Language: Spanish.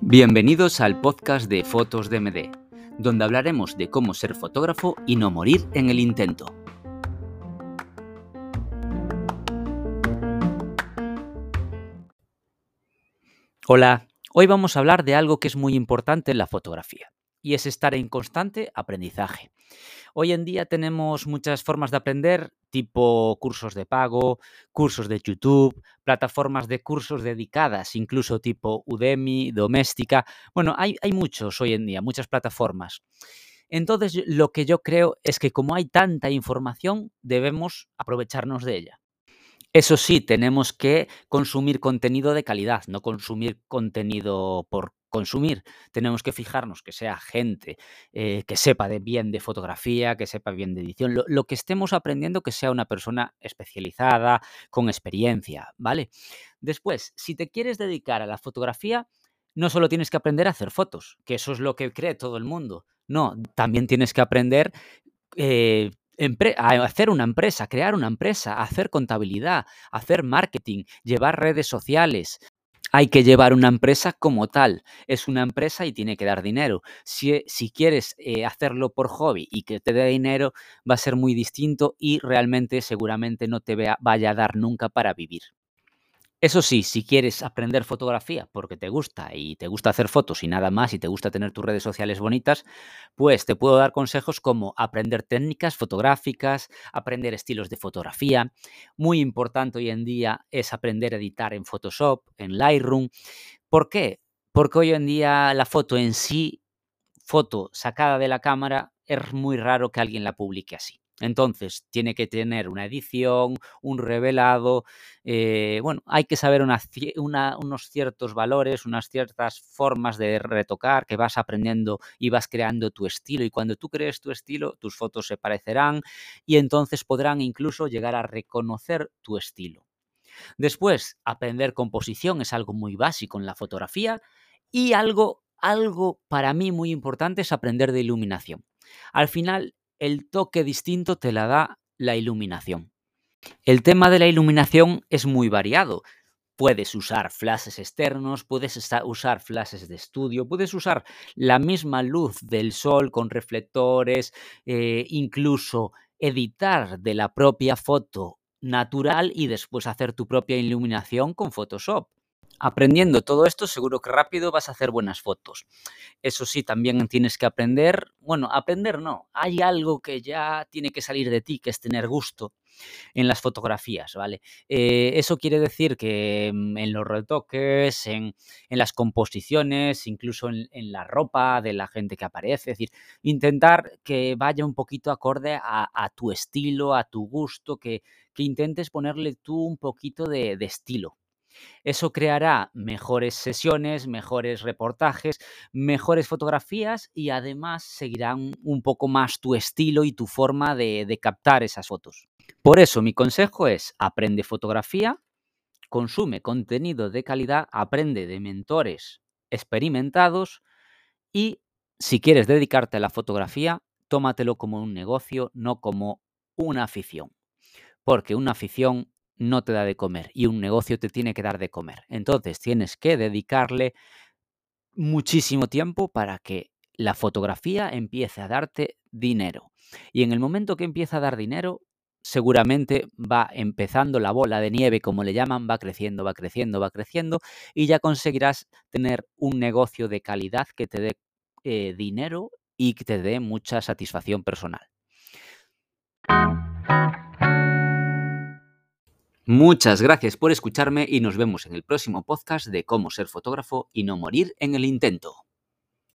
Bienvenidos al podcast de Fotos de MD, donde hablaremos de cómo ser fotógrafo y no morir en el intento. Hola, hoy vamos a hablar de algo que es muy importante en la fotografía, y es estar en constante aprendizaje. Hoy en día tenemos muchas formas de aprender, tipo cursos de pago, cursos de YouTube, plataformas de cursos dedicadas, incluso tipo Udemy, Doméstica. Bueno, hay, hay muchos hoy en día, muchas plataformas. Entonces, lo que yo creo es que como hay tanta información, debemos aprovecharnos de ella. Eso sí, tenemos que consumir contenido de calidad, no consumir contenido por consumir. Tenemos que fijarnos que sea gente eh, que sepa bien de fotografía, que sepa bien de edición, lo, lo, que estemos aprendiendo que sea una persona especializada, con experiencia, ¿vale? Después, si te quieres dedicar a la fotografía, no solo tienes que aprender a hacer fotos, que eso es lo que cree todo el mundo. No, también tienes que aprender eh, a hacer una empresa, crear una empresa, hacer contabilidad, hacer marketing, llevar redes sociales. Hay que llevar una empresa como tal. Es una empresa y tiene que dar dinero. Si, si quieres eh, hacerlo por hobby y que te dé dinero, va a ser muy distinto y realmente seguramente no te vaya a dar nunca para vivir. Eso sí, si quieres aprender fotografía porque te gusta y te gusta hacer fotos y nada más y te gusta tener tus redes sociales bonitas, pues te puedo dar consejos como aprender técnicas fotográficas, aprender estilos de fotografía. Muy importante hoy en día es aprender a editar en Photoshop, en Lightroom. ¿Por qué? Porque hoy en día la foto en sí, foto sacada de la cámara, es muy raro que alguien la publique así. Entonces, tiene que tener una edición, un revelado, eh, bueno, hay que saber unos ciertos valores, unas ciertas formas de retocar que vas aprendiendo y vas creando tu estilo. Y cuando tú crees tu estilo, tus fotos se parecerán y entonces podrán incluso llegar a reconocer tu estilo. Después, aprender composición es algo muy básico en la fotografía y algo, algo para mí muy importante es aprender de iluminación. Al final, el toque distinto te la da la iluminación. El tema de la iluminación es muy variado. Puedes usar flashes externos, puedes usar flashes de estudio, puedes usar la misma luz del sol con reflectores, eh, incluso editar de la propia foto natural y después hacer tu propia iluminación con Photoshop. Aprendiendo todo esto, seguro que rápido vas a hacer buenas fotos. Eso sí, también tienes que aprender, bueno, aprender no, hay algo que ya tiene que salir de ti, que es tener gusto en las fotografías, ¿vale? Eh, eso quiere decir que mm, en los retoques, en, las composiciones, incluso en, la ropa de la gente que aparece, es decir, intentar que vaya un poquito acorde a, tu estilo, a tu gusto, que, intentes ponerle tú un poquito de estilo eso creará mejores sesiones, mejores reportajes, mejores fotografías y además seguirán un poco más tu estilo y tu forma de, captar esas fotos. Por eso mi consejo es aprende fotografía, consume contenido de calidad, aprende de mentores experimentados y si quieres dedicarte a la fotografía, tómatelo como un negocio, no como una afición. Porque una afición no te da de comer y un negocio te tiene que dar de comer. Entonces tienes que dedicarle muchísimo tiempo para que la fotografía empiece a darte dinero. Y en el momento que empieza a dar dinero, seguramente va empezando la bola de nieve, como le llaman, va creciendo, va creciendo, va creciendo, y ya conseguirás tener un negocio de calidad que te dé eh, dinero y que te dé mucha satisfacción personal. Muchas gracias por escucharme y nos vemos en el próximo podcast de cómo ser fotógrafo y no morir en el intento.